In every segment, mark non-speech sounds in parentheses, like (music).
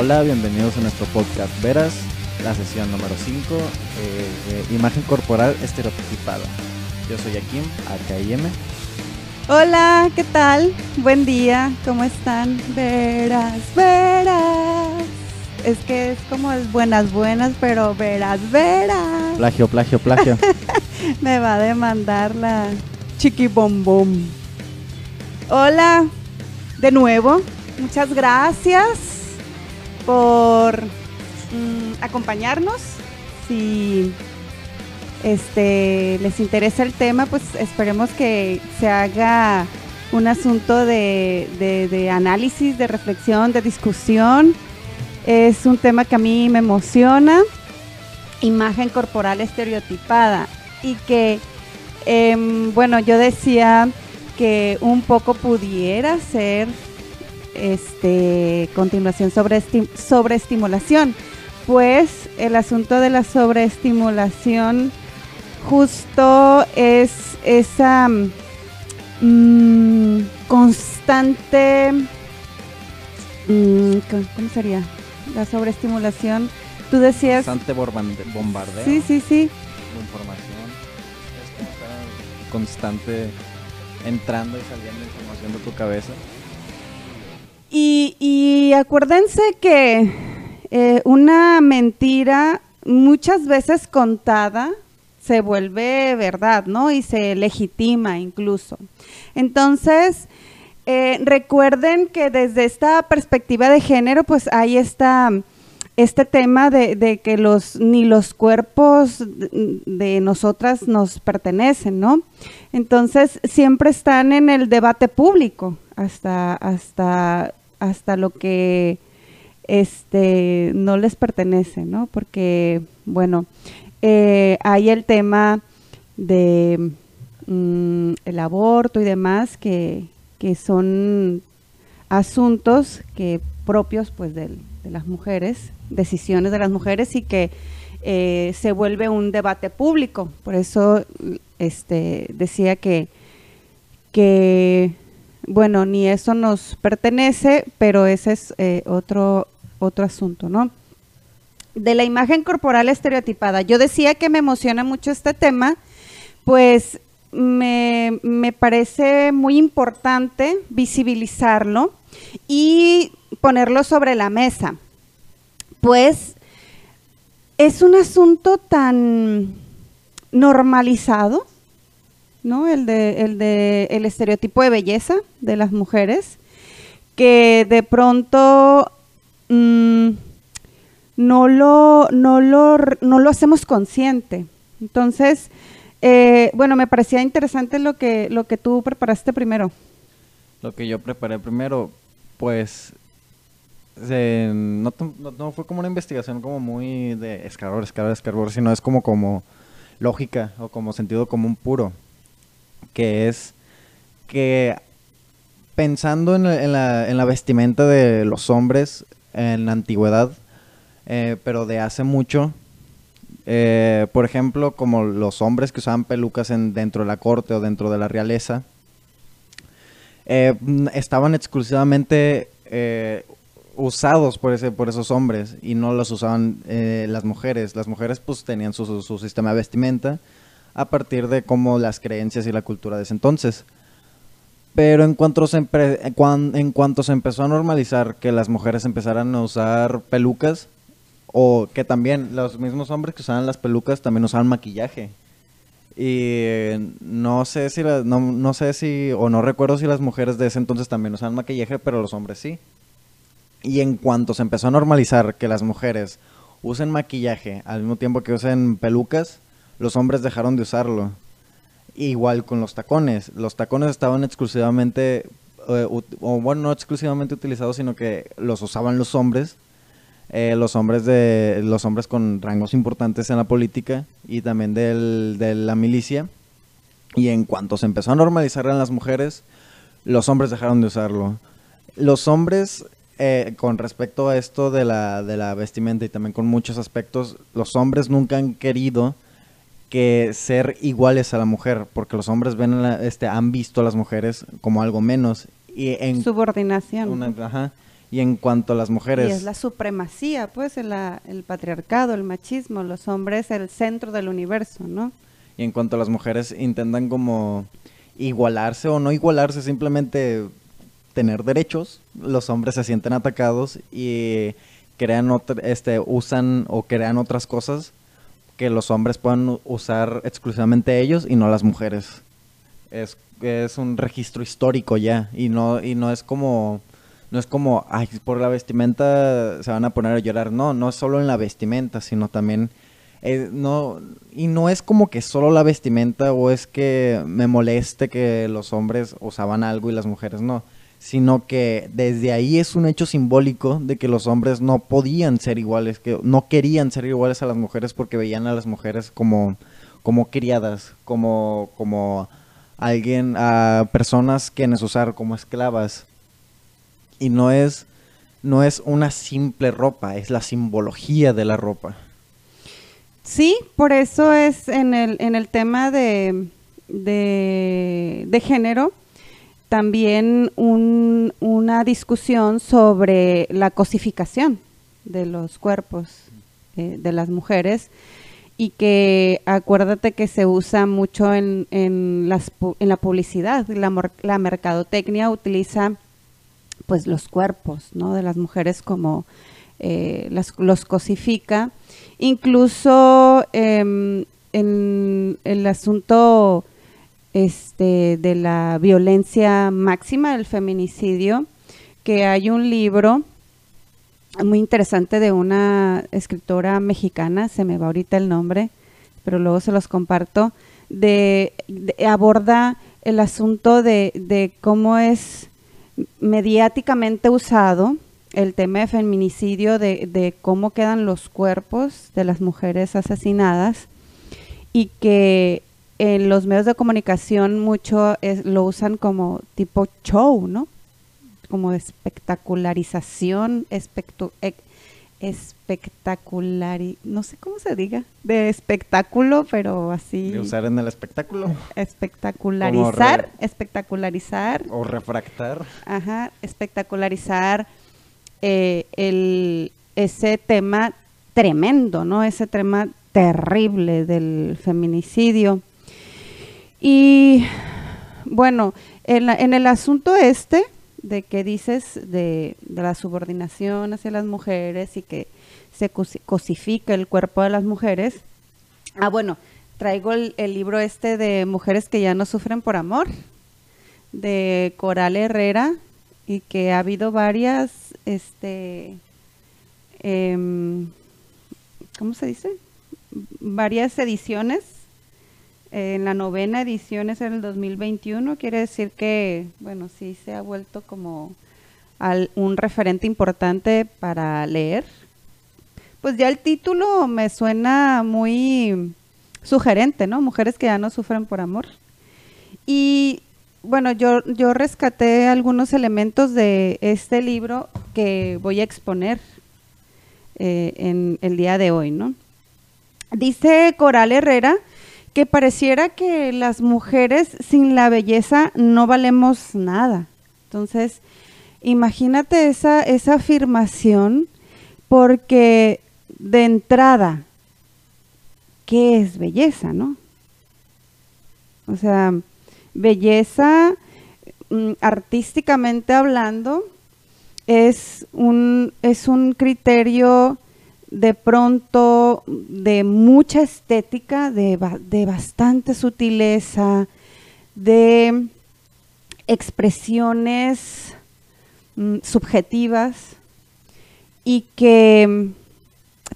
Hola, bienvenidos a nuestro podcast Veras, la sesión número 5, eh, de imagen corporal estereotipada. Yo soy Akim, AKIM. Hola, ¿qué tal? Buen día, ¿cómo están? Veras, veras. Es que es como es buenas, buenas, pero veras, veras. Plagio, plagio, plagio. (laughs) Me va a demandar la chiqui bom bom. Hola, de nuevo, muchas gracias por mm, acompañarnos. Si este les interesa el tema, pues esperemos que se haga un asunto de, de- análisis, de reflexión, de discusión. Es un tema que a mí me emociona. Imagen corporal estereotipada. Y que, em, bueno, yo decía que un poco pudiera ser este continuación sobre sobreestimulación pues el asunto de la sobreestimulación justo es esa mm, constante mm, ¿cómo sería? la sobreestimulación tú decías Constante bombardeo sí sí sí de información. Es constante entrando y saliendo información de tu cabeza. Y, acuérdense que eh, una mentira muchas veces contada se vuelve verdad, ¿no? Y se legitima incluso. Entonces, eh, recuerden que desde esta perspectiva de género, pues hay este tema de, de que los, ni los cuerpos de de nosotras nos pertenecen, ¿no? Entonces, siempre están en el debate público hasta, hasta, hasta lo que este, no les pertenece, ¿no? Porque, bueno, eh, hay el tema de mm, el aborto y demás que, que son asuntos que propios pues de las mujeres, decisiones de las mujeres y que eh, se vuelve un debate público. Por eso este, decía que, que, bueno, ni eso nos pertenece, pero ese es eh, otro, otro asunto, ¿no? De la imagen corporal estereotipada. Yo decía que me emociona mucho este tema, pues me, me parece muy importante visibilizarlo y ponerlo sobre la mesa. Pues es un asunto tan normalizado, ¿no? El de, el de el estereotipo de belleza de las mujeres, que de pronto mm, no, lo, no, lo, no lo hacemos consciente. Entonces, eh, bueno, me parecía interesante lo que, lo que tú preparaste primero. Lo que yo preparé primero, pues no, no- fue como una investigación como muy de escarbor, escarbor, escarbor, sino es como, como lógica o como sentido común puro, que es que pensando en, la- en la, en la vestimenta de los hombres en la antigüedad, eh, pero de hace mucho, eh, por ejemplo, como los hombres que usaban pelucas en, dentro de la corte o dentro de la realeza, eh, estaban exclusivamente usados por, ese, por esos hombres y no los usaban las mujeres. Las mujeres pues tenían su- su sistema de vestimenta a partir de como las creencias y la cultura de ese entonces. Pero en cuanto, se en cuan- en cuanto se empezó a normalizar que las mujeres empezaran a usar pelucas, o que también los mismos hombres que usaban las pelucas también usaban maquillaje. Y no sé si no, no sé si o no recuerdo si las mujeres de ese entonces también usaban maquillaje, pero los hombres sí. Y en cuanto se empezó a normalizar que las mujeres usen maquillaje al mismo tiempo que usen pelucas, los hombres dejaron de usarlo. Igual con los tacones. Los tacones estaban exclusivamente, eh, bueno, no exclusivamente utilizados, sino que los usaban los hombres. eh, los hombres de los hombres con rangos importantes en la política y también del- de la milicia. Y en cuanto se empezó a normalizar en las mujeres, los hombres dejaron de usarlo. Los hombres, eh, con respecto a esto de la, de la vestimenta y también con muchos aspectos, los hombres nunca han querido que ser iguales a la mujer, porque los hombres ven a la- este, han visto a las mujeres como algo menos. Y en Subordinación. una- ajá. Y en cuanto a las mujeres... Y es la supremacía, pues, el, el patriarcado, el machismo, los hombres el centro del universo, ¿no? Y en cuanto a las mujeres intentan como igualarse o no igualarse, simplemente tener derechos, los hombres se sienten atacados y crean este, usan o crean otras cosas que los hombres puedan usar exclusivamente ellos y no las mujeres. Es, es un registro histórico ya y no, y no es como no es como, ay, por la vestimenta se van a poner a llorar. No, no es solo en la vestimenta, sino también, eh, no, y no es como que solo la vestimenta o es que me moleste que los hombres usaban algo y las mujeres no, sino que desde ahí es un hecho simbólico de que los hombres no podían ser iguales, que no querían ser iguales a las mujeres porque veían a las mujeres como, como criadas, como, como alguien, a personas que usar como esclavas y no es, no es una simple ropa, es la simbología de la ropa. Sí, por eso es en el, en el tema de, de, género también una discusión sobre la cosificación de los cuerpos eh, de las mujeres y que acuérdate que se usa mucho en, en, las, la publicidad, la, mercadotecnia utiliza pues los cuerpos ¿no? de las mujeres como eh, los cosifica. Incluso em, en el asunto este, de la violencia máxima, del feminicidio, que hay un libro muy interesante de una escritora mexicana, se me va ahorita el nombre, pero luego se los comparto, de, aborda el asunto de, cómo es mediáticamente usado el tema de feminicidio, de, cómo quedan los cuerpos de las mujeres asesinadas y que en los medios de comunicación mucho lo usan como tipo show, ¿no? Como espectacularización, espectu espectacular, no sé cómo se diga, de espectáculo, pero así. De usar en el espectáculo. Espectacularizar, espectacularizar. O refractar. Ajá, espectacularizar eh, el, ese tema tremendo, ¿no? Ese tema terrible del feminicidio. Y bueno, en, el asunto este, de que dices de, la subordinación hacia las mujeres y que se cosifica el cuerpo de las mujeres. Ah, bueno, traigo el, libro este de Mujeres que ya no sufren por amor, de Coral Herrera, y que ha habido varias, este, em, ¿cómo se dice? Varias ediciones en la novena edición es en el 2021, quiere decir que, bueno, sí se ha vuelto como un referente importante para leer. Pues ya el título me suena muy sugerente, ¿no? Mujeres que ya no sufren por amor. Y bueno, yo, yo rescaté algunos elementos de este libro que voy a exponer eh, en el día de hoy, ¿no? Dice Coral Herrera que pareciera que las mujeres sin la belleza no valemos nada. Entonces, imagínate esa, esa afirmación porque de entrada, ¿qué es belleza, no? O sea, belleza mm, artísticamente hablando es un, es un criterio de pronto de mucha estética, de, bastante sutileza, de expresiones mm, subjetivas y que mm,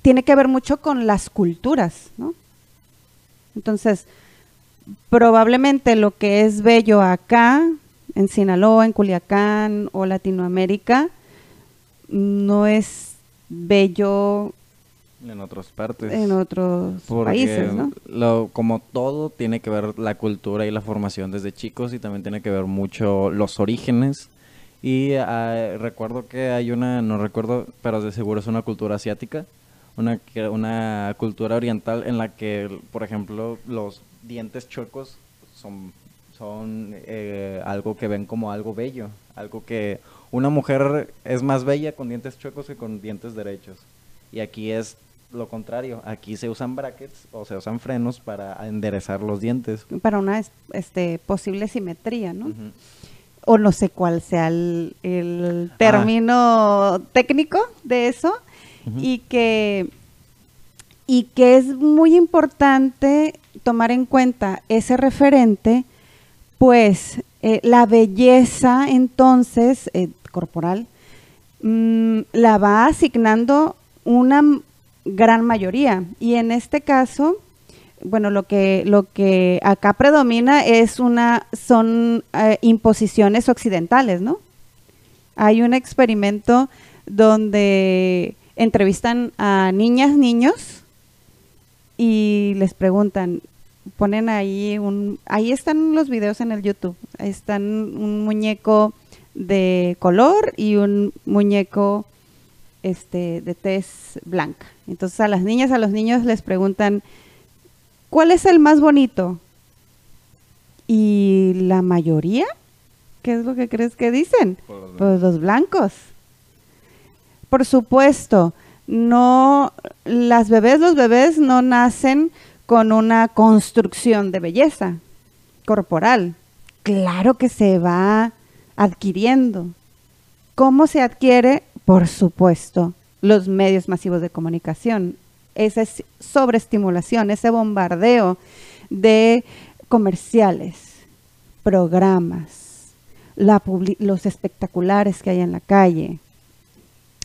tiene que ver mucho con las culturas, ¿no? Entonces, probablemente lo que es bello acá, en Sinaloa, en Culiacán o Latinoamérica, no es bello en otras partes. En otros países, ¿no? Lo, como todo, tiene que ver la cultura y la formación desde chicos y también tiene que ver mucho los orígenes. Y ah, recuerdo que hay una, no recuerdo, pero de seguro es una cultura asiática, una, una cultura oriental en la que, por ejemplo, los dientes chuecos son son eh, algo que ven como algo bello, algo que una mujer es más bella con dientes chuecos que con dientes derechos. Y aquí es lo contrario, aquí se usan brackets o se usan frenos para enderezar los dientes. Para una es- este, posible simetría, ¿no? O no sé cuál sea el, el Ah. término técnico de eso. Y que y que es muy importante tomar en cuenta ese referente, pues eh, la belleza entonces eh, corporal mm, la va asignando una gran mayoría. Y en este caso bueno lo que lo que acá predomina es una son eh, imposiciones occidentales no hay un experimento donde entrevistan a niñas niños y les preguntan ponen ahí un ahí están los videos en el YouTube ahí están un muñeco de color y un muñeco este de tez blanca entonces a las niñas a los niños les preguntan cuál es el más bonito y la mayoría qué es lo que crees que dicen pues los blancos. Por supuesto no las bebés los bebés no nacen con una construcción de belleza corporal. Claro que se va adquiriendo. Cómo se adquiere por supuesto los medios masivos de comunicación esa es sobreestimulación ese bombardeo de comerciales programas la los espectaculares que hay en la calle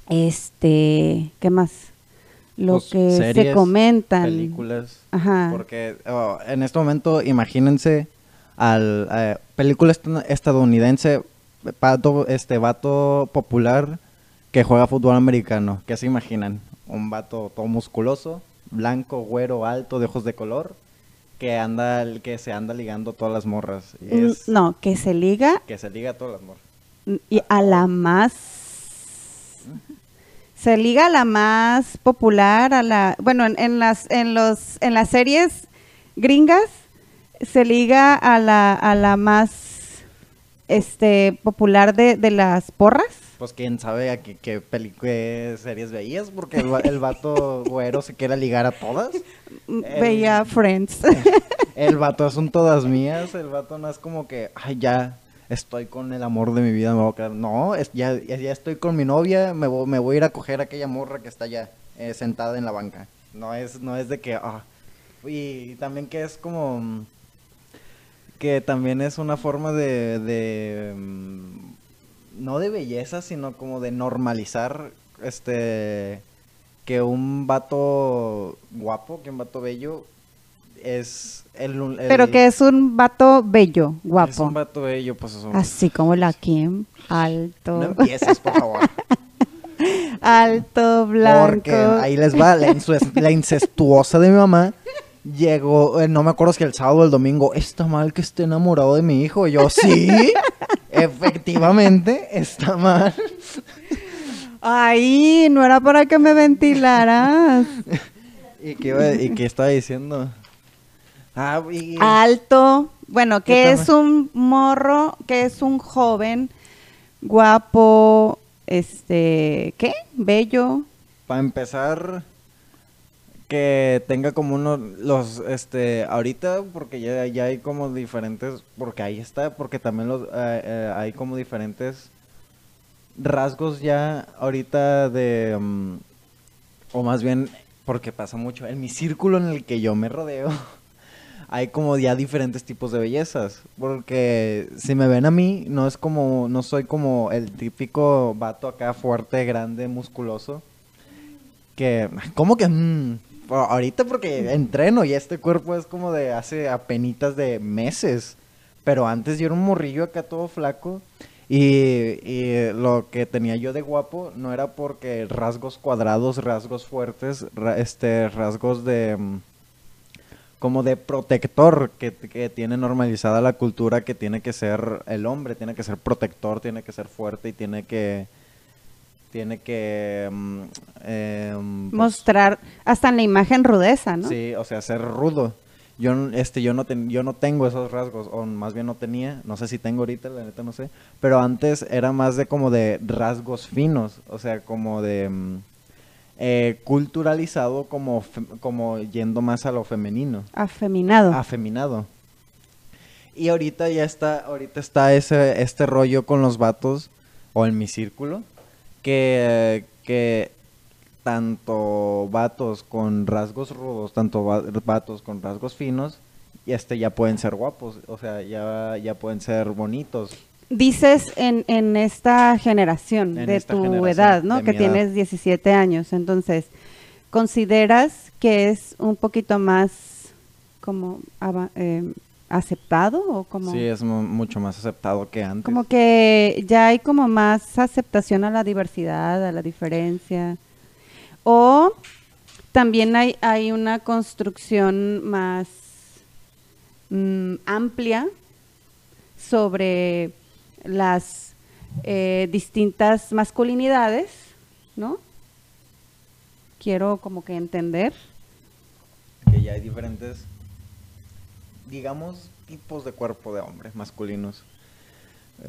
este, ¿qué más? Lo Pues, que se comentan. Películas. Ajá. Porque oh, en este momento, imagínense al eh, película esta- estadounidense, vato, este vato popular que juega fútbol americano. ¿Qué se imaginan? Un vato todo musculoso, blanco, güero, alto, de ojos de color, que anda, que se anda ligando todas las morras. Y es No, que se liga que se liga a todas las morras. y a la más se liga a la más popular, a la bueno, en, en las en los en las series gringas se liga a la a la más este popular de, de las porras. Pues quién sabe a qué, qué, series veías, porque el, el vato güero se quiere ligar a todas. Mm, Veía Friends. (laughs) El vato son todas mías, el vato no es como que, ay, ya estoy con el amor de mi vida, me voy a quedar. No, es, ya, ya estoy con mi novia, me voy, me voy a ir a coger a aquella morra que está allá, eh, sentada en la banca. No es, no es de que, ah. Y también que es como, que también es una forma de, de mm, no de belleza, sino como de normalizar, este, que un vato guapo, que un vato bello es el, el- Pero que es un vato bello, es guapo. un vato bello, pues eso. Así como la Kim, alto, No empieces, por favor. (laughs) alto, blanco. Porque ahí les va la incestuosa de mi mamá. Llegó, eh, no me acuerdo si el sábado o el domingo, está mal que esté enamorado de mi hijo. Y yo, sí, efectivamente, está mal. Ay, no era para que me ventilaras. ¿Y qué, iba- y qué estaba diciendo? Ah, y- Alto, bueno, ¿Qué que es un morro, que es un joven, guapo, este, ¿qué? Bello. Para empezar, que tenga como uno, los, este, ahorita, porque ya, ya hay como diferentes, porque ahí está, porque también los, eh, eh, hay como diferentes rasgos ya ahorita de, mm, o más bien, porque pasa mucho, en mi círculo en el que yo me rodeo, (laughs) hay como ya diferentes tipos de bellezas, porque si me ven a mí, no es como, no soy como el típico vato acá fuerte, grande, musculoso, que, ¿cómo que? mm? Ahorita porque entreno y este cuerpo es como de hace apenitas de meses, pero antes yo era un morrillo acá todo flaco. Y, y lo que tenía yo de guapo no era porque rasgos cuadrados, rasgos fuertes, este, rasgos de... mm, como de protector que, que tiene normalizada la cultura que tiene que ser el hombre, tiene que ser protector, tiene que ser fuerte y tiene que tiene que mm, em, pues, Mostrar hasta en la imagen rudeza, ¿no? Sí, o sea, ser rudo. Yo, este, yo, no ten- yo no tengo esos rasgos, o más bien no tenía, no sé si tengo ahorita, la neta no sé, pero antes era más de como de rasgos finos, o sea, como de mm, eh, culturalizado como, como yendo más a lo femenino Afeminado. afeminado. Y ahorita ya está, ahorita está ese, este rollo con los vatos, o en mi círculo, que, que tanto vatos con rasgos rudos, tanto va- vatos con rasgos finos, y este ya pueden ser guapos, o sea, ya, ya pueden ser bonitos. Dices en, en esta generación En de esta tu generación, edad, ¿no? Que mi edad. tienes 17 años. Entonces, ¿consideras que es un poquito más como eh, aceptado o como, Sí, es mu- mucho más aceptado que antes. como que ya hay como más aceptación a la diversidad, a la diferencia? O también hay, hay una construcción más mm, amplia sobre las eh, distintas masculinidades, ¿no? Quiero como que entender. que ya hay diferentes, digamos, tipos de cuerpo de hombres masculinos.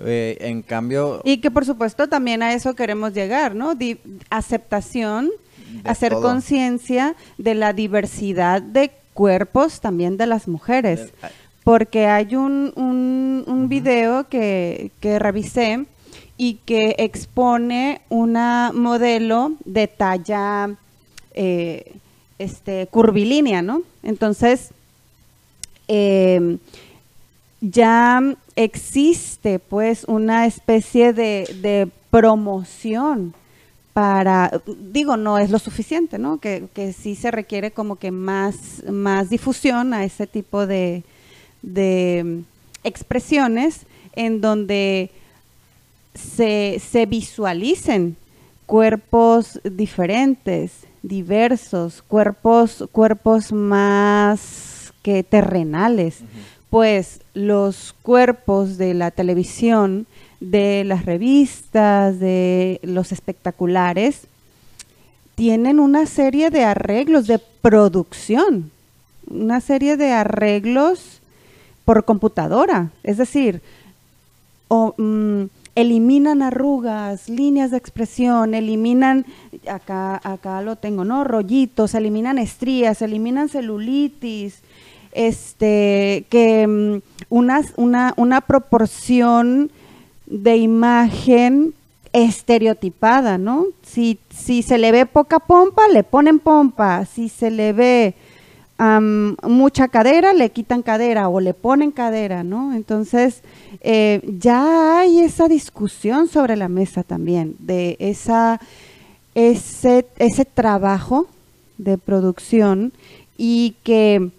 Eh, en cambio, Y que por supuesto también a eso queremos llegar, ¿no? Di- aceptación, hacer conciencia de la diversidad de cuerpos también de las mujeres. Porque hay un, un, un video que, que revisé y que expone una modelo de talla eh, este, curvilínea, ¿no? Entonces, eh, ya existe pues una especie de, de promoción para, digo, no es lo suficiente, ¿no? Que, que sí se requiere como que más, más difusión a ese tipo de, de expresiones en donde se, se visualicen cuerpos diferentes, diversos, cuerpos, cuerpos más que terrenales. Pues los cuerpos de la televisión, de las revistas, de los espectaculares, tienen una serie de arreglos de producción, una serie de arreglos por computadora. Es decir, o, mm, eliminan arrugas, líneas de expresión, eliminan, acá, acá lo tengo, ¿no? Rollitos, eliminan estrías, eliminan celulitis, este, que mm, una, una proporción de imagen estereotipada, ¿no? Si, si se le ve poca pompa, le ponen pompa, si se le ve mucha cadera, le quitan cadera o le ponen cadera, ¿no? Entonces, eh, ya hay esa discusión sobre la mesa también, de esa, ese, ese trabajo de producción y que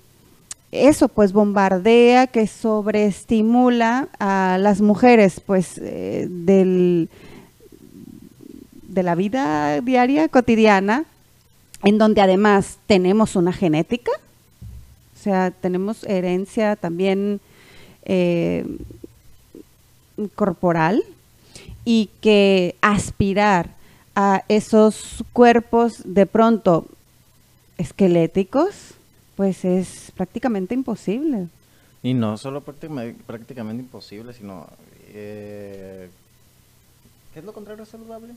eso pues bombardea, que sobreestimula a las mujeres pues eh, del, de la vida diaria, cotidiana, en donde además tenemos una genética, o sea, tenemos herencia también eh, corporal y que aspirar a esos cuerpos de pronto esqueléticos, pues es prácticamente imposible. Y no solo prácticamente imposible, sino... eh, ¿Qué es lo contrario a saludable?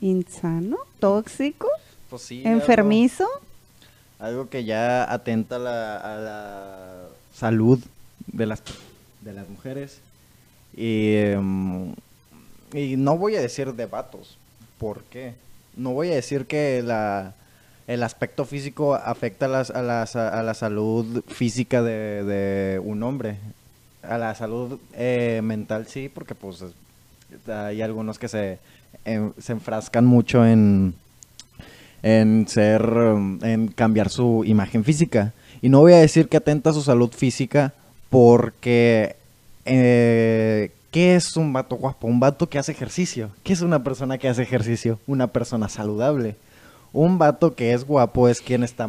Insano, tóxico, Pues sí, enfermizo. Algo, que ya atenta a la, a la salud de las, de las mujeres. Y, em, y no voy a decir de vatos. ¿Por qué? No voy a decir que la, el aspecto físico afecta a, las- a, a la salud física de, un hombre. A la salud eh, mental sí, porque pues es- hay algunos que se, en- se enfrascan mucho en, en ser, en cambiar su imagen física. Y no voy a decir que atenta a su salud física porque, eh, ¿qué es un vato guapo? Un vato que hace ejercicio. ¿Qué es una persona que hace ejercicio? Una persona saludable. Un vato que es guapo es quien está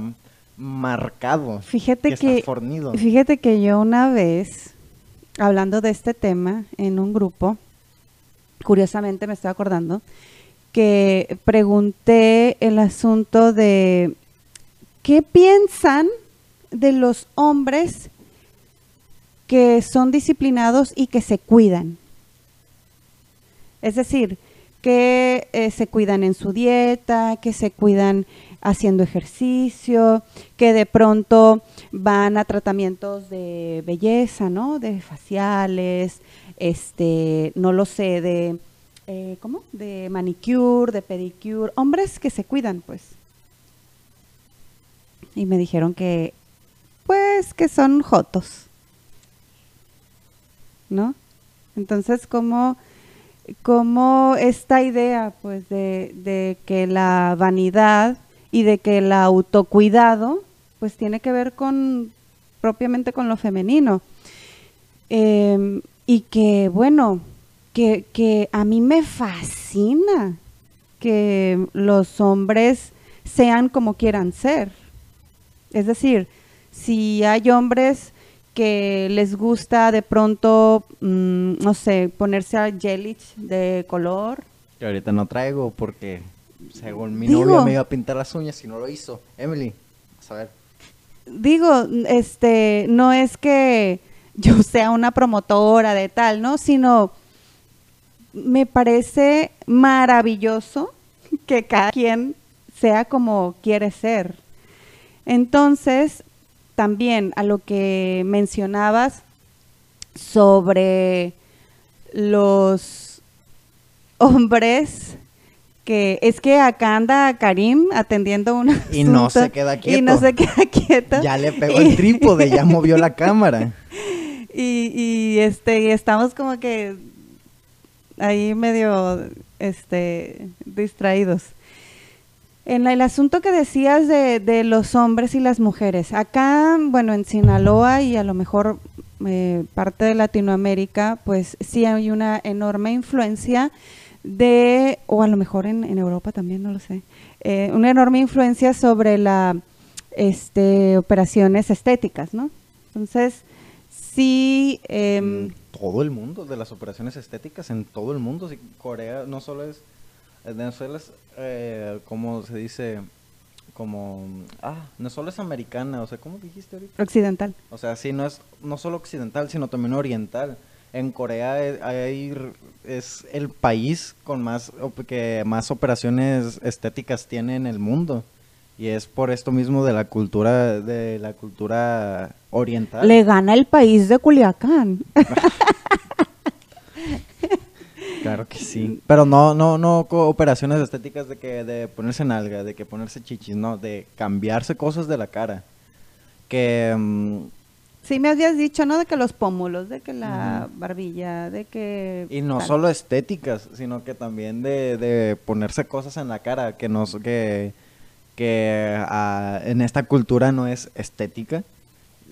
marcado. Fíjate que, que, está fornido. fíjate que yo una vez, hablando de este tema en un grupo, curiosamente me estoy acordando, que pregunté el asunto de qué piensan de los hombres que son disciplinados y que se cuidan. Es decir, que eh, se cuidan en su dieta, que se cuidan haciendo ejercicio, que de pronto van a tratamientos de belleza, ¿no? De faciales, este, no lo sé, de, eh, ¿cómo? De manicure, de pedicure, hombres que se cuidan, pues. Y me dijeron que, pues, que son jotos, ¿no? Entonces, ¿cómo, cómo esta idea, pues, de, que la vanidad y de que el autocuidado pues tiene que ver con propiamente con lo femenino. Em, y que bueno, que, que a mí me fascina que los hombres sean como quieran ser. Es decir, si hay hombres que les gusta de pronto, mm, no sé, ponerse a gelich de color. Que ahorita no traigo porque según mi novia me iba a pintar las uñas y no lo hizo. Emily, a ver. Digo, este, no es que yo (laughs) sea una promotora de tal, ¿no? Sino me parece maravilloso que cada quien sea como quiere ser. Entonces, también a lo que mencionabas sobre los hombres que es que acá anda Karim atendiendo una y no se queda quieto y no se queda (laughs) quieto. Ya le pegó el trípode ya movió la cámara. (laughs) Y, y este estamos como que ahí medio este distraídos en el asunto que decías de, de, los hombres y las mujeres acá bueno en Sinaloa y a lo mejor eh, parte de Latinoamérica pues sí hay una enorme influencia de, o a lo mejor en, Europa también, no lo sé, eh, una enorme influencia sobre la este, operaciones estéticas, ¿no? Entonces, sí... Eh, todo el mundo, de las operaciones estéticas en todo el mundo. Si Corea no solo es, Venezuela es, eh, como se dice, como, ah, no solo es americana, o sea, ¿cómo dijiste ahorita? Occidental. O sea, sí, no es, no solo occidental, sino también oriental en Corea es el país con más que más operaciones estéticas tiene en el mundo y es por esto mismo de la cultura de la cultura oriental. Le gana el país de Culiacán. (laughs) claro que sí, (laughs) pero no no no operaciones estéticas de que de ponerse nalga, de que ponerse chichis, no, de cambiarse cosas de la cara. Que mm, Sí, me habías dicho, ¿no? De que los pómulos, de que la barbilla, de que... Y no solo estéticas, sino que también de, de, ponerse cosas en la cara, que no que, que ah, en esta cultura no es estética,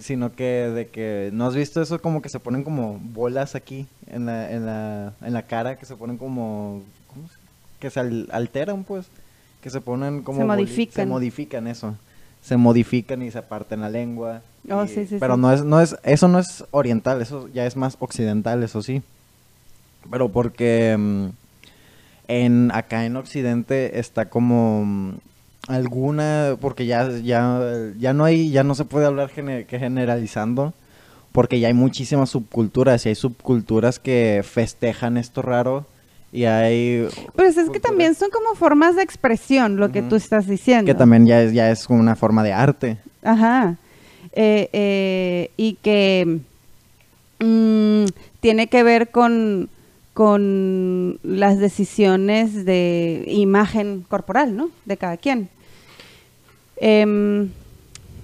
sino que de que... ¿No has visto eso como que se ponen como bolas aquí en la, en la, en la cara, que se ponen como... ¿cómo se, que se alteran, pues? Que se ponen como... Se modifican. Se modifican, eso. Se modifican y se apartan la lengua Oh, sí, sí, pero no es, no es, eso no es oriental, eso ya es más occidental, eso sí. Pero porque mm, en acá en Occidente está como mm, alguna, porque ya, ya, ya no hay, ya no se puede hablar que generalizando, porque ya hay muchísimas subculturas y hay subculturas que festejan esto raro y hay pues es que también son como formas de expresión lo que tú estás diciendo. Que también ya es ya es como una forma de arte. Ajá. Eh, eh, y que mm, tiene que ver con, con las decisiones de imagen corporal, ¿no? De cada quien. Em,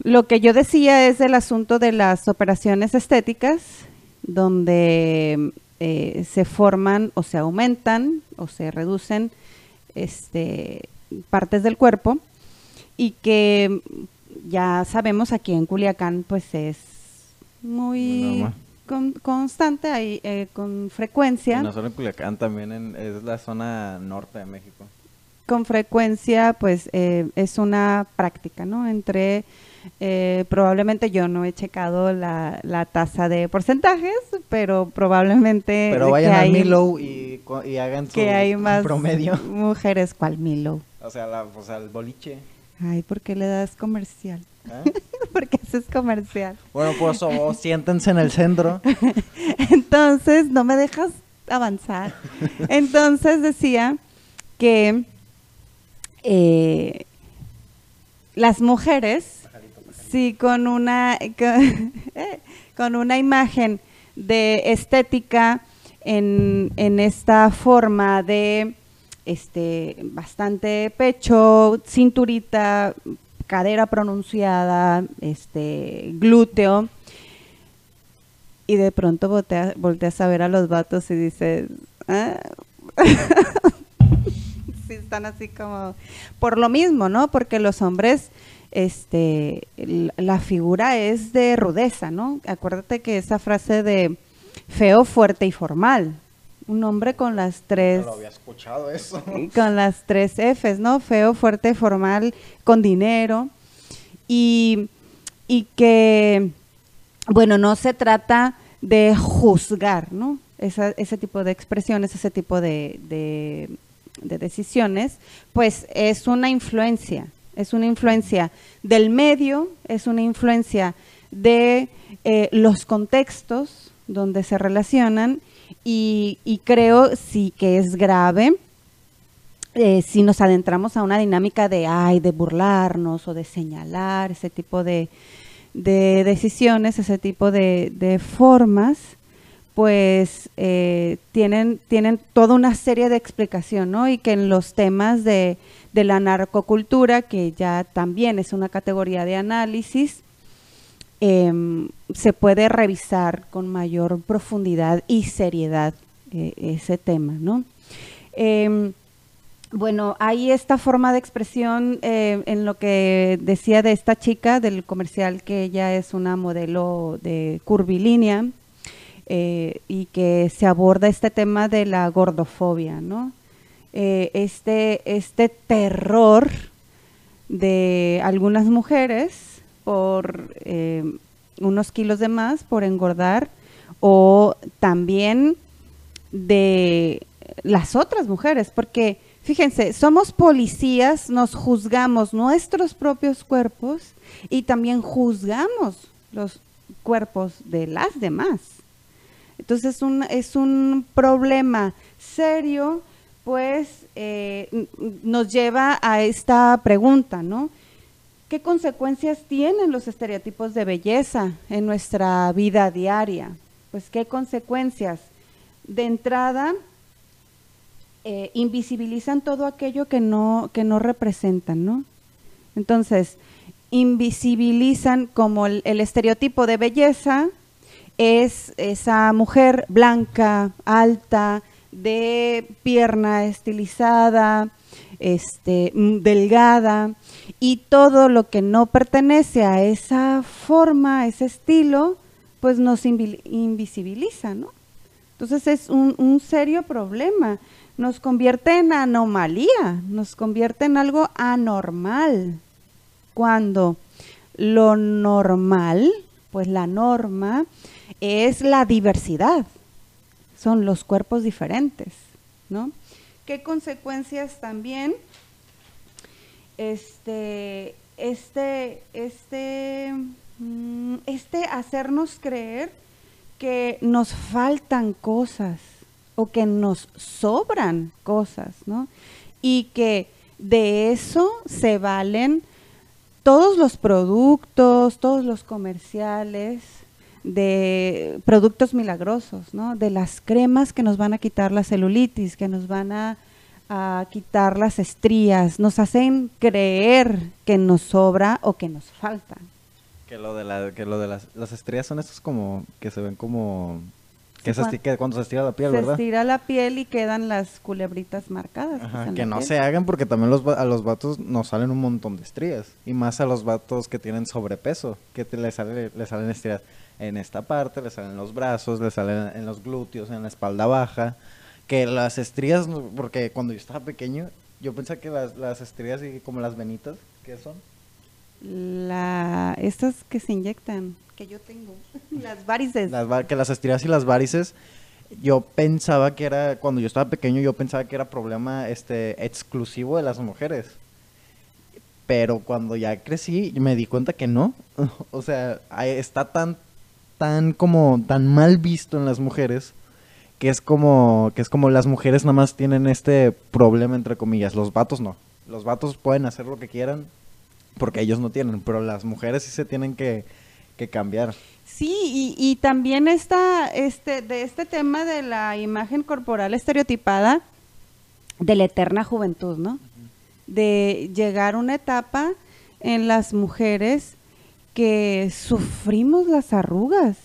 lo que yo decía es el asunto de las operaciones estéticas, donde eh, se forman o se aumentan o se reducen este, partes del cuerpo y que ya sabemos aquí en Culiacán pues es muy constante, ahí, eh, con frecuencia. no solo en Culiacán, también es la zona norte de México. Con frecuencia pues eh, es una práctica, ¿no? Entre... Eh, probablemente yo no he checado la, la, tasa de porcentajes, pero probablemente... Pero vayan a Milo y, y, hagan su que hay más promedio. mujeres, ¿cuál Milo? O sea, la, o sea, el boliche. Ay, ¿por qué le das comercial? ¿Eh? (laughs) porque ese es comercial. Bueno, pues o siéntense en el centro. (laughs) Entonces, no me dejas avanzar. (laughs) Entonces decía que eh, las mujeres, sí, con una, con, eh, con una imagen de estética en, en esta forma de este bastante pecho, cinturita, cadera pronunciada, este glúteo. Y de pronto voltea- volteas a ver a los vatos y dices, "Ah". (laughs) sí están así como por lo mismo, ¿no? Porque los hombres este la figura es de rudeza, ¿no? Acuérdate que esa frase de feo, fuerte y formal. Un hombre con las tres No lo había escuchado eso. con las tres Fs, ¿no? Feo, fuerte, formal, con dinero. Y, y que, bueno, no se trata de juzgar, ¿no? Esa- ese tipo de expresiones, ese tipo de, de- de decisiones, pues es una influencia, es una influencia del medio, es una influencia de eh, los contextos donde se relacionan y, y creo sí que es grave eh, si nos adentramos a una dinámica de ay, de burlarnos o de señalar ese tipo de, de decisiones, ese tipo de, de formas, pues eh, tienen, tienen toda una serie de explicación, ¿no? Y que en los temas de, de la narcocultura, que ya también es una categoría de análisis, em, se puede revisar con mayor profundidad y seriedad eh, ese tema, ¿no? Em, bueno, hay esta forma de expresión eh, en lo que decía de esta chica del comercial, que ella es una modelo de curvilínea eh, y que se aborda este tema de la gordofobia, ¿no? Eh, este, este terror de algunas mujeres por eh, unos kilos de más, por engordar, o también de las otras mujeres, porque fíjense, somos policías, nos juzgamos nuestros propios cuerpos y también juzgamos los cuerpos de las demás. Entonces es un, es un problema serio, pues eh, nos lleva a esta pregunta, ¿no? ¿Qué consecuencias tienen los estereotipos de belleza en nuestra vida diaria? Pues qué consecuencias. De entrada, eh, invisibilizan todo aquello que no, que no representan, ¿no? Entonces, invisibilizan como el, el estereotipo de belleza es esa mujer blanca, alta, de pierna estilizada, este, delgada, y todo lo que no pertenece a esa forma, a ese estilo, pues nos invi- invisibiliza, ¿no? Entonces es un, un serio problema. Nos convierte en anomalía, nos convierte en algo anormal. Cuando lo normal, pues la norma, es la diversidad. Son los cuerpos diferentes, ¿no? ¿Qué consecuencias también? Este, este, este, mm, este hacernos creer que nos faltan cosas o que nos sobran cosas, ¿no? Y que de eso se valen todos los productos, todos los comerciales de productos milagrosos, ¿no? De las cremas que nos van a quitar la celulitis, que nos van a, a quitar las estrías, nos hacen creer que nos sobra o que nos falta. Que lo de, la, que lo de las, las estrías son estos como que se ven como... Que, Sí, se cuan- esti- que cuando se estira la piel, se ¿verdad? estira la piel y quedan las culebritas marcadas. Ajá, que no piel. se hagan porque también los, a los vatos nos salen un montón de estrías. Y más a los vatos que tienen sobrepeso, que te, le, sale, le salen estrías en esta parte, le salen en los brazos, le salen en los glúteos, en la espalda baja. Que las estrías, porque cuando yo estaba pequeño, yo pensaba que las, las estrías y como las venitas, ¿qué son? La, estas que se inyectan, que yo tengo, (laughs) las varices. Las que las estrías y las varices, yo pensaba que era, cuando yo estaba pequeño, yo pensaba que era problema este exclusivo de las mujeres. Pero cuando ya crecí, me di cuenta que no. (laughs) o sea, está tan, tan como, tan mal visto en las mujeres que es como, que es como las mujeres nada más tienen este problema entre comillas, los vatos no. Los vatos pueden hacer lo que quieran porque ellos no tienen, pero las mujeres sí se tienen que, que cambiar. Sí, y, y también está este, de este tema de la imagen corporal estereotipada de la eterna juventud, ¿no? De llegar a una etapa en las mujeres que sufrimos las arrugas,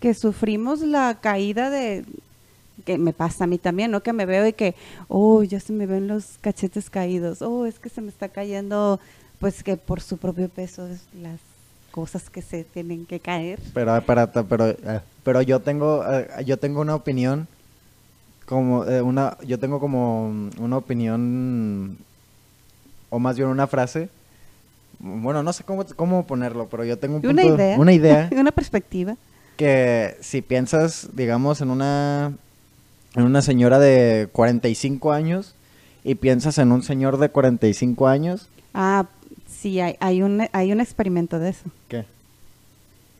que sufrimos la caída de, que me pasa a mí también, ¿no? Que me veo y que, oh, ya se me ven los cachetes caídos, oh, es que se me está cayendo, pues que por su propio peso es las cosas que se tienen que caer. Pero, pero, pero, eh, pero yo tengo, eh, yo tengo una opinión, como eh, una, yo tengo como una opinión, o más bien una frase, bueno, no sé cómo, cómo ponerlo, pero yo tengo un una idea, una idea, (laughs) una perspectiva, que si piensas, digamos, en una en una señora de 45 años y piensas en un señor de 45 años. Ah, sí, hay, hay, un, hay un experimento de eso. ¿Qué?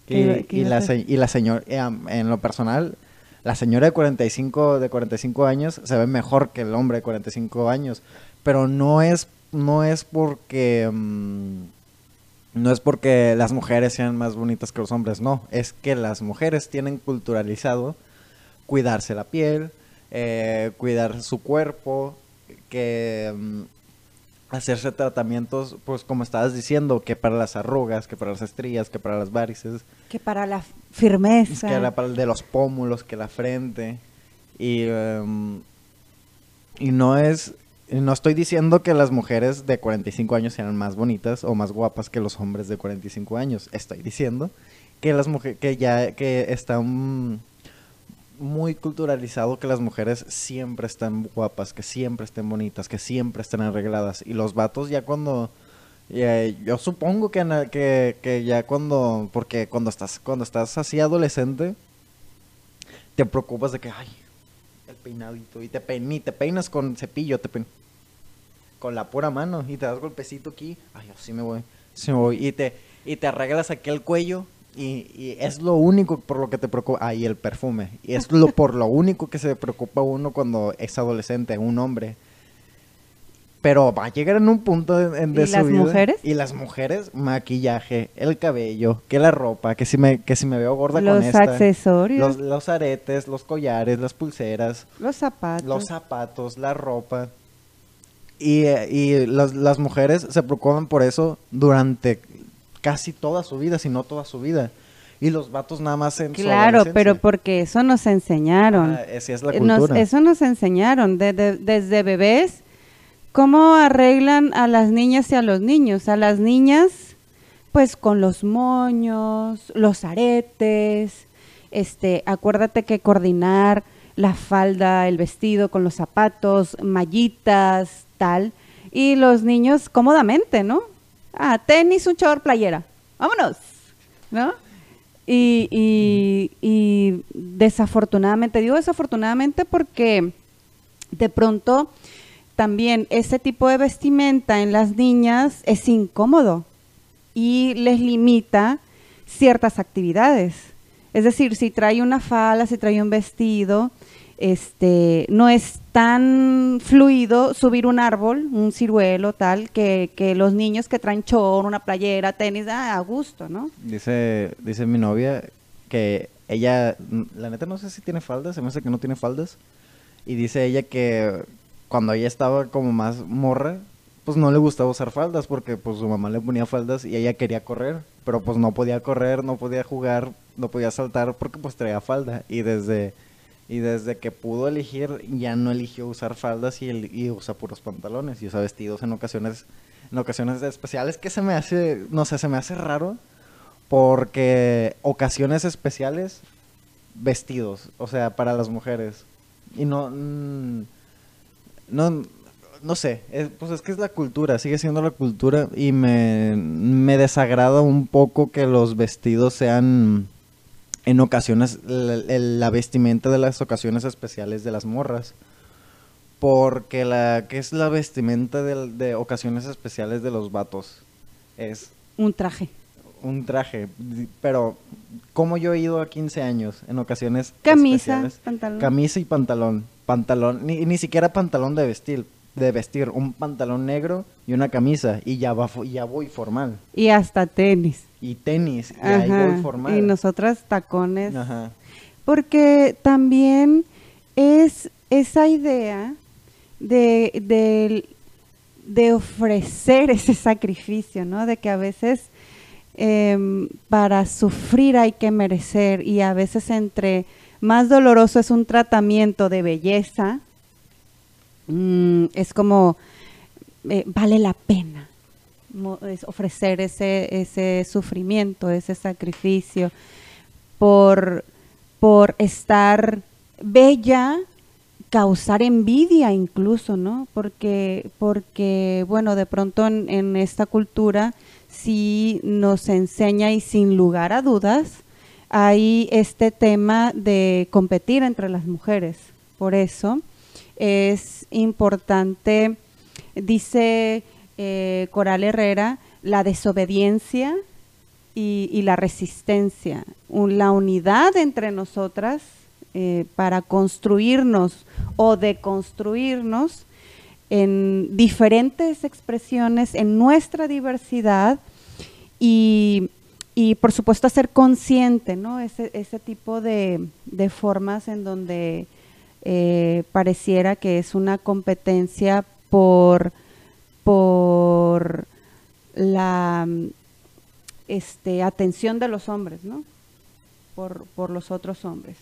y, la, y la señora, eh, en lo personal, la señora de 45, de 45 años se ve mejor que el hombre de 45 años, pero no es, no es porque... Mm, no es porque las mujeres sean más bonitas que los hombres, no, es que las mujeres tienen culturalizado cuidarse la piel, eh, cuidar su cuerpo, que mm, hacerse tratamientos, pues como estabas diciendo, que para las arrugas, que para las estrías, que para las varices. Que para la firmeza. Que para el de los pómulos, que la frente. Y, em, y no es, no estoy diciendo que las mujeres de 45 años sean más bonitas o más guapas que los hombres de 45 años. Estoy diciendo que las mujeres, que ya, que están muy culturalizado que las mujeres siempre están guapas, que siempre estén bonitas, que siempre estén arregladas. Y los vatos ya cuando... yo supongo que, que, ya cuando... Porque cuando estás, cuando estás así adolescente, te preocupas de que, ay, el peinadito. Y te, pein, te peinas con cepillo, te con la pura mano. Y te das golpecito aquí. Ay, así me voy. Sí me voy. Y te, y te arreglas aquí el cuello y, es lo único por lo que te preocupa. Ah, y el perfume. Y es lo por lo único que se preocupa uno cuando es adolescente, un hombre. Pero va a llegar en un punto de, de, ¿Y las mujeres? Y las mujeres, maquillaje, el cabello, que la ropa, que si me, que si me veo gorda con esta. Los accesorios. Los, aretes, los collares, las pulseras. Los zapatos. Los zapatos, la ropa. Y, y las, las mujeres se preocupan por eso durante casi toda su vida, si no toda su vida. Y los vatos nada más en Claro, pero porque eso nos enseñaron. Ah, esa es la cultura. eso nos enseñaron desde bebés. ¿Cómo arreglan a las niñas y a los niños? A las niñas, pues con los moños, los aretes. Este, acuérdate que coordinar la falda, el vestido con los zapatos, mallitas, tal. Y los niños cómodamente, ¿no? Ah, tenis, un short, playera. Vámonos. ¿No? Y, y, desafortunadamente, digo desafortunadamente porque de pronto también ese tipo de vestimenta en las niñas es incómodo y les limita ciertas actividades. Es decir, si trae una falda, si trae un vestido, este, no es tan fluido subir un árbol, un ciruelo, tal, que, que los niños que traen chor, una playera, tenis, a gusto, ¿no? Dice, dice mi novia que ella, la neta no sé si tiene faldas, se me hace que no tiene faldas, y dice ella que cuando ella estaba como más morra, pues no le gustaba usar faldas porque pues su mamá le ponía faldas y ella quería correr, pero pues no podía correr, no podía jugar, no podía saltar porque pues traía falda y desde y desde que pudo elegir, ya no eligió usar faldas y, y usa puros pantalones y usa vestidos en ocasiones, en ocasiones especiales que se me hace, no sé, se me hace raro porque ocasiones especiales, vestidos, o sea, para las mujeres. Y no, mm, no, no sé, pues es que es la cultura, sigue siendo la cultura y me, me desagrada un poco que los vestidos sean en ocasiones la, vestimenta de las ocasiones especiales de las morras. Porque la que es la vestimenta de, ocasiones especiales de los vatos es Un traje. un traje, pero como yo he ido a 15 años en ocasiones Camisa, especiales, pantalón. camisa y pantalón, pantalón, ni, ni siquiera pantalón de vestir, de vestir, un pantalón negro y una camisa y ya va ya voy formal Y hasta tenis. y tenis y ahí voy formal. Y nosotras tacones. Ajá. Porque también es esa idea de, de, de ofrecer ese sacrificio, ¿no? De que a veces em, para sufrir hay que merecer y a veces entre más doloroso es un tratamiento de belleza, mm, es como eh, vale la pena es ofrecer ese, ese sufrimiento, ese sacrificio por, por estar bella, causar envidia incluso, ¿no? Porque, porque bueno, de pronto en, en esta cultura sí nos enseña y sin lugar a dudas hay este tema de competir entre las mujeres. Por eso es importante, dice eh, Coral Herrera, la desobediencia y, la resistencia, la unidad entre nosotras eh, para construirnos o deconstruirnos en diferentes expresiones, en nuestra diversidad y, y, por supuesto ser consciente, ¿no? Ese, ese tipo de, de formas en donde eh, pareciera que es una competencia por, por la este, atención de los hombres, ¿no? Por, por los otros hombres.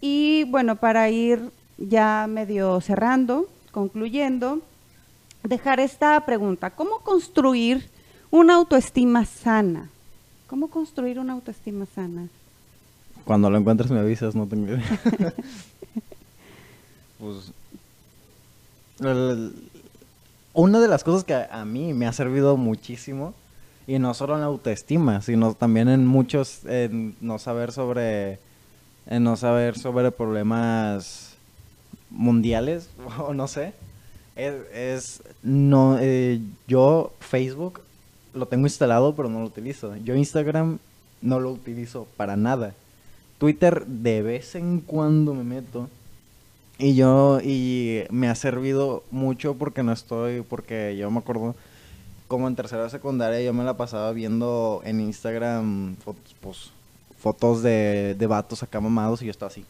Y bueno, para ir ya medio cerrando, concluyendo, dejar esta pregunta, ¿cómo construir una autoestima sana? ¿Cómo construir una autoestima sana? Cuando lo encuentres me avisas, no tengo idea. (laughs) pues una de las cosas que a, a mí me ha servido muchísimo y no solo en la autoestima, sino también en muchos en no saber sobre en no saber sobre problemas mundiales (laughs) o no sé es, es no eh, yo Facebook lo tengo instalado pero no lo utilizo. Yo Instagram no lo utilizo para nada. Twitter de vez en cuando me meto y yo y me ha servido mucho porque no estoy porque yo me acuerdo como en tercera de secundaria yo me la pasaba viendo en Instagram fotos, pues, fotos de, de vatos acá mamados y yo estaba así.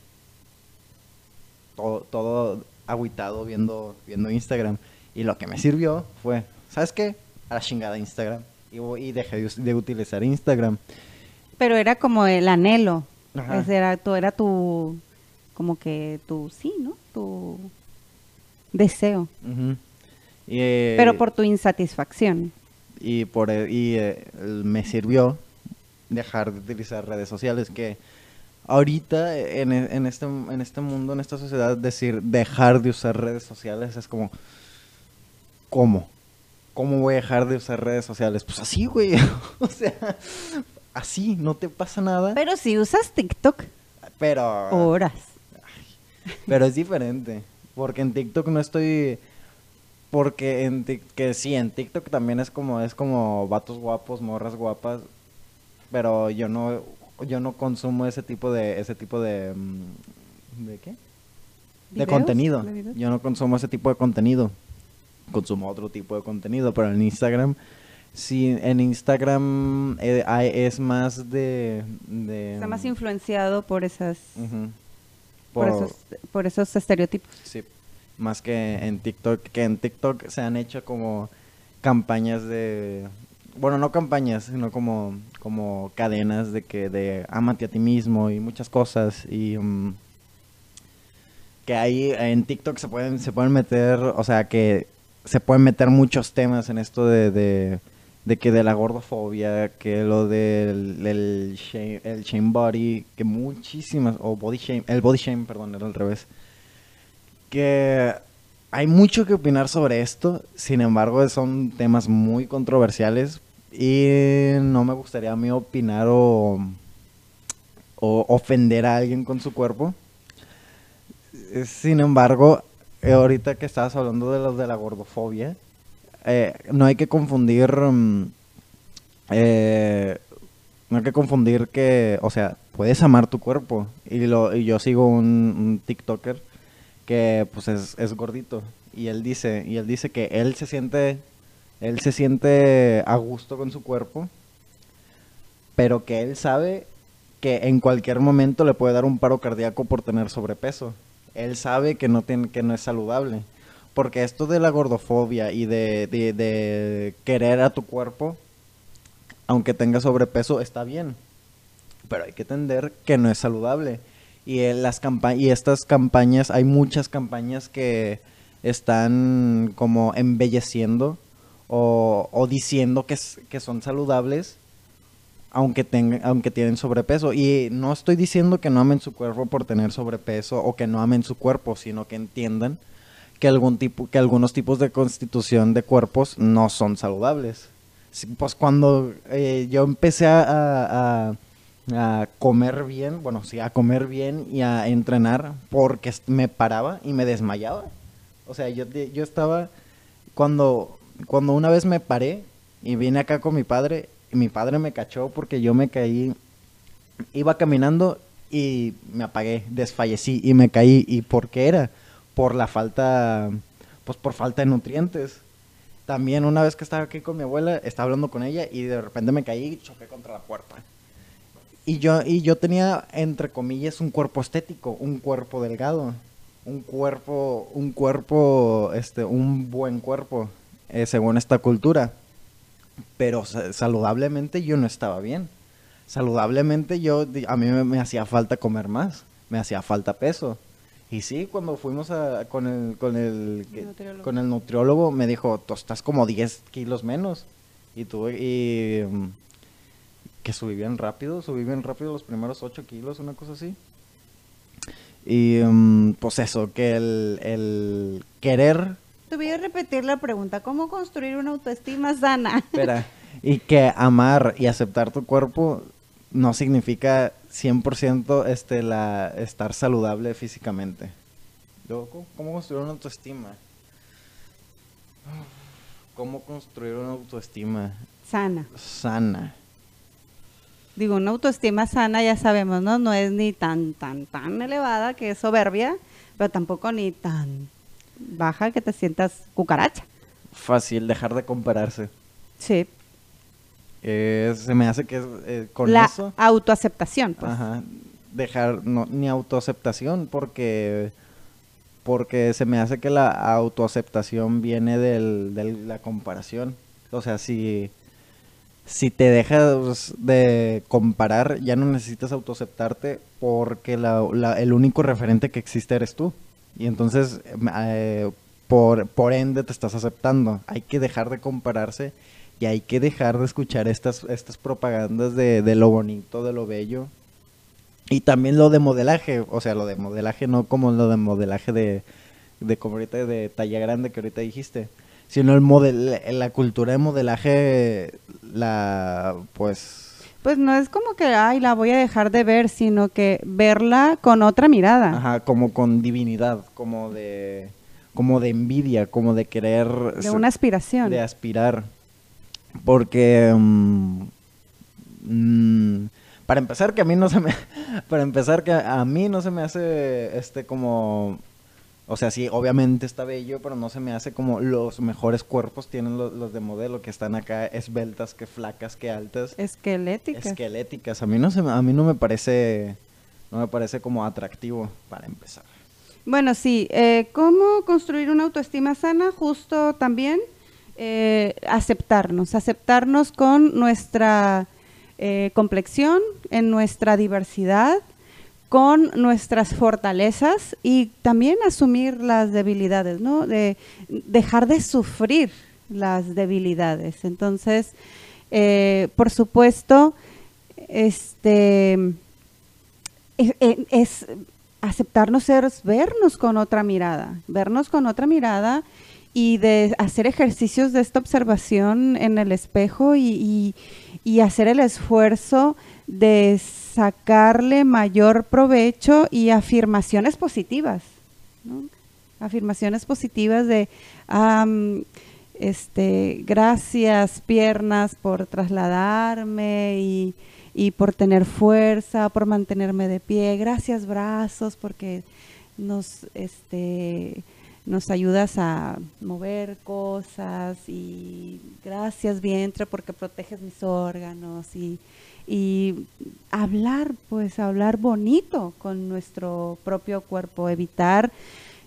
Todo, todo agüitado viendo, viendo Instagram. Y lo que me sirvió fue, ¿sabes qué? A la chingada Instagram. Y, y dejé de, utilizar Instagram. Pero era como el anhelo, Ajá. Ese era tu, como que tu, sí, ¿no? Tu deseo. Y, eh, pero por tu insatisfacción. y por e- y eh, me sirvió dejar de utilizar redes sociales que ahorita en, e- en este en este mundo en esta sociedad decir dejar de usar redes sociales es como cómo cómo voy a dejar de usar redes sociales pues así güey (laughs) o sea así no te pasa nada Pero si usas TikTok, pero horas. Pero es diferente. Porque en TikTok no estoy. Porque en que sí, en TikTok también es como, es como vatos guapos, morras guapas. Pero yo no, yo no consumo ese tipo de, ese tipo de, mm, ¿de qué? De ¿Videos? contenido. Yo no consumo ese tipo de contenido. Consumo otro tipo de contenido, pero en Instagram, sí, en Instagram eh, hay- es más de, de Está más influenciado por esas, Ujú. Por, Por- esos, por esos estereotipos. Sí, más que en TikTok, que en TikTok se han hecho como campañas de, bueno, no campañas, sino como, como cadenas de que de amate a ti mismo y muchas cosas y mm, que ahí en TikTok se pueden, se pueden meter, o sea, que se pueden meter muchos temas en esto de, de, de que de la gordofobia, que lo del el shame, el shame body, que muchísimas, o body shame, el body shame, perdón, era al revés que hay mucho que opinar sobre esto, sin embargo son temas muy controversiales y no me gustaría a mí opinar o, o ofender a alguien con su cuerpo. Sin embargo, eh, ahorita que estabas hablando de lo de la gordofobia, eh, no hay que confundir, mm, eh, no hay que confundir que, o sea, puedes amar tu cuerpo. Y, lo, y yo sigo un, un TikToker que pues es, es gordito. Y él dice y él dice que él se siente él se siente a gusto con su cuerpo pero que él sabe que en cualquier momento le puede dar un paro cardíaco por tener sobrepeso. Él sabe que no tiene que no es saludable porque esto de la gordofobia y de, de, querer a tu cuerpo aunque tenga sobrepeso está bien. Pero hay que entender que no es saludable. Y las campa y estas campañas hay muchas campañas que están como embelleciendo o, o diciendo que, que son saludables aunque tengan aunque tienen sobrepeso. Y no estoy diciendo que no amen su cuerpo por tener sobrepeso o que no amen su cuerpo sino que entiendan que algún tipo que algunos tipos de constitución de cuerpos no son saludables pues cuando eh, yo empecé a, a- comer bien, bueno, sí, a comer bien y a entrenar porque me paraba y me desmayaba. O sea, yo, yo estaba, cuando, cuando una vez me paré y vine acá con mi padre, mi padre me cachó porque yo me caí, iba caminando y me apagué, desfallecí y me caí. ¿Y por qué era? Por la falta, pues por falta de nutrientes. También una vez que estaba aquí con mi abuela, estaba hablando con ella y de repente me caí y choqué contra la puerta. Y yo, y yo tenía, entre comillas, un cuerpo estético, un cuerpo delgado, un cuerpo, un cuerpo, este, un buen cuerpo, eh, según esta cultura. Pero sa- saludablemente yo no estaba bien. Saludablemente yo, a mí me hacía falta comer más, me hacía falta peso. Y sí, cuando fuimos a, con, el, con, el, con el nutriólogo me dijo, tú estás como 10 kilos menos. Y tuve, y mm, que subí bien rápido, subí bien rápido los primeros 8 kilos, una cosa así. Y mm, pues eso, que el, el querer, Te voy a repetir la pregunta, ¿cómo construir una autoestima sana? espera, (laughs) y que amar y aceptar tu cuerpo no significa 100% este, la, estar saludable físicamente. Luego, ¿cómo, cómo construir una autoestima? ¿Cómo construir una autoestima Sana. sana? Digo, una autoestima sana ya sabemos, ¿no? No es ni tan, tan, tan elevada que es soberbia, pero tampoco ni tan baja que te sientas cucaracha. Fácil, dejar de compararse. Sí. Eh, se me hace que es, eh, con la eso... autoaceptación, pues. Ajá, dejar no, ni autoaceptación porque porque se me hace que la autoaceptación viene del, de la comparación. O sea, si si te dejas de comparar, ya no necesitas autoaceptarte porque la, la- el único referente que existe eres tú. Y entonces, eh, por, por ende, te estás aceptando. Hay que dejar de compararse y hay que dejar de escuchar estas, estas propagandas de, de lo bonito, de lo bello. Y también lo de modelaje, o sea, lo de modelaje no como lo de modelaje de, de como ahorita de talla grande que ahorita dijiste, sino el model, la cultura de modelaje, la, pues, Pues no es como que, ay, la voy a dejar de ver, sino que verla con otra mirada. ajá, como con divinidad, como de, como de envidia, como de querer, De una aspiración. de aspirar, porque, mm, para empezar que a mí no se me, (laughs) para empezar que a mí no se me hace, este, como, o sea, sí, obviamente está bello, pero no se me hace como los mejores cuerpos tienen los, los de modelo, que están acá esbeltas, que flacas, que altas, Esquelética. esqueléticas. A mí no se, me- a mí no me parece, no me parece como atractivo para empezar. Bueno, sí. eh, ¿Cómo construir una autoestima sana? Justo también eh, aceptarnos, aceptarnos con nuestra eh, complexión, en nuestra diversidad, con nuestras fortalezas y también asumir las debilidades, ¿no? De dejar de sufrir las debilidades. Entonces, eh, por supuesto, este es, es- es aceptarnos es vernos con otra mirada, vernos con otra mirada y de hacer ejercicios de esta observación en el espejo y, y- hacer el esfuerzo de sacarle mayor provecho y afirmaciones positivas. ¿no? afirmaciones positivas de am, este gracias piernas por trasladarme y, y por tener fuerza, por mantenerme de pie, gracias brazos porque nos este nos ayudas a mover cosas y gracias vientre porque proteges mis órganos y, y hablar, pues hablar bonito con nuestro propio cuerpo, evitar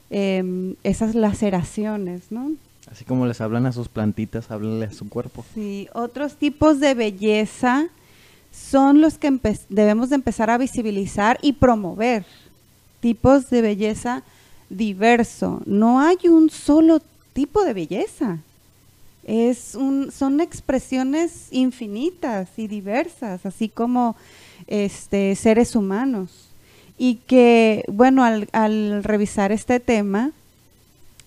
em, esas laceraciones, ¿no? Así como les hablan a sus plantitas, háblenle a su cuerpo. Sí, otros tipos de belleza son los que debemos de empezar a visibilizar y promover. Tipos de belleza diverso. No hay un solo tipo de belleza. Es un, son expresiones infinitas y diversas, así como este, seres humanos. Y que, bueno, al, revisar este tema,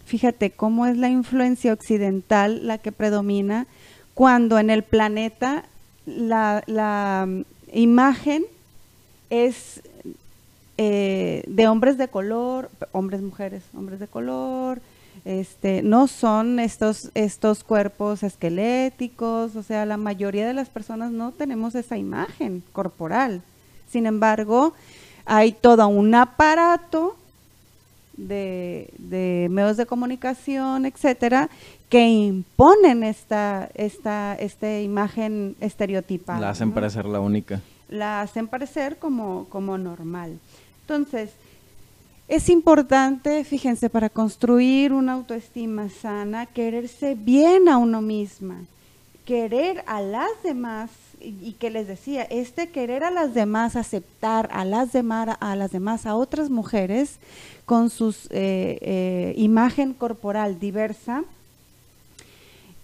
fíjate cómo es la influencia occidental la que predomina cuando en el planeta la, la, mm, imagen es eh, de hombres de color, hombres, mujeres, hombres de color, este, no son estos, estos cuerpos esqueléticos, o sea, la mayoría de las personas no tenemos esa imagen corporal. Sin embargo, hay todo un aparato de, de medios de comunicación, etcétera, que imponen esta, esta, esta imagen estereotipada. La hacen ¿no? parecer la única. la hacen parecer como, como normal. Entonces, es importante, fíjense, para construir una autoestima sana, quererse bien a uno misma, querer a las demás, y, que les decía, este querer a las demás, aceptar a las demás, a las demás, a otras mujeres con su imagen corporal diversa,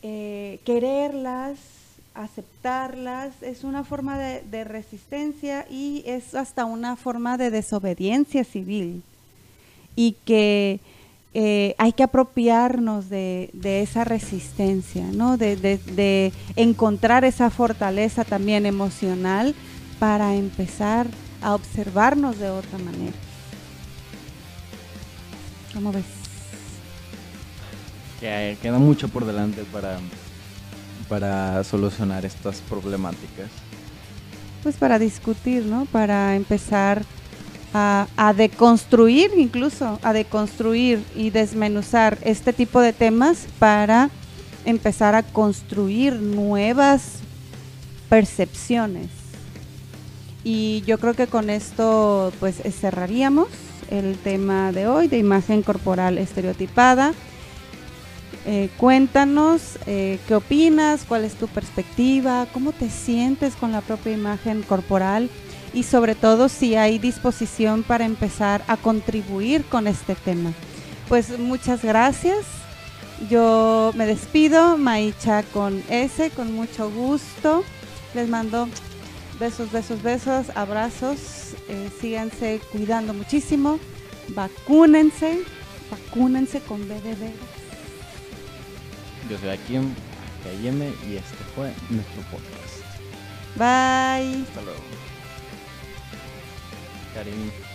eh, quererlas, aceptarlas, es una forma de, resistencia y es hasta una forma de desobediencia civil. Y que eh, hay que apropiarnos de, esa resistencia, ¿no? De, de- encontrar esa fortaleza también emocional para empezar a observarnos de otra manera. ¿Cómo ves? Que queda mucho por delante para, para solucionar estas problemáticas. Pues para discutir, ¿no? Para empezar a, deconstruir, incluso a deconstruir y desmenuzar este tipo de temas para empezar a construir nuevas percepciones. Y yo creo que con esto pues cerraríamos el tema de hoy de imagen corporal estereotipada. Eh, cuéntanos eh, qué opinas, cuál es tu perspectiva, cómo te sientes con la propia imagen corporal y sobre todo si hay disposición para empezar a contribuir con este tema. Pues muchas gracias. Yo me despido, Maicha con S, con mucho gusto. Les mando besos, besos, besos, abrazos. Eh, síganse cuidando muchísimo. Vacúnense, vacúnense con BDB. Yo soy Akim, KM y este fue nuestro podcast. Bye. Hasta luego. Karim.